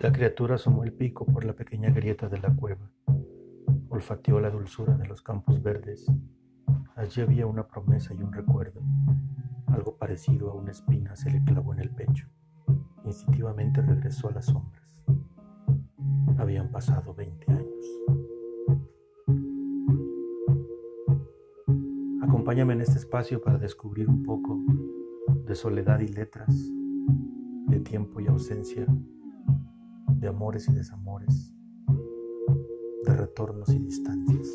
La criatura asomó el pico por la pequeña grieta de la cueva. Olfateó la dulzura de los campos verdes. Allí había una promesa y un recuerdo. Algo parecido a una espina se le clavó en el pecho. Instintivamente regresó a las sombras. Habían pasado 20 años. Acompáñame en este espacio para descubrir un poco de soledad y letras, de tiempo y ausencia de amores y desamores, de retornos y distancias.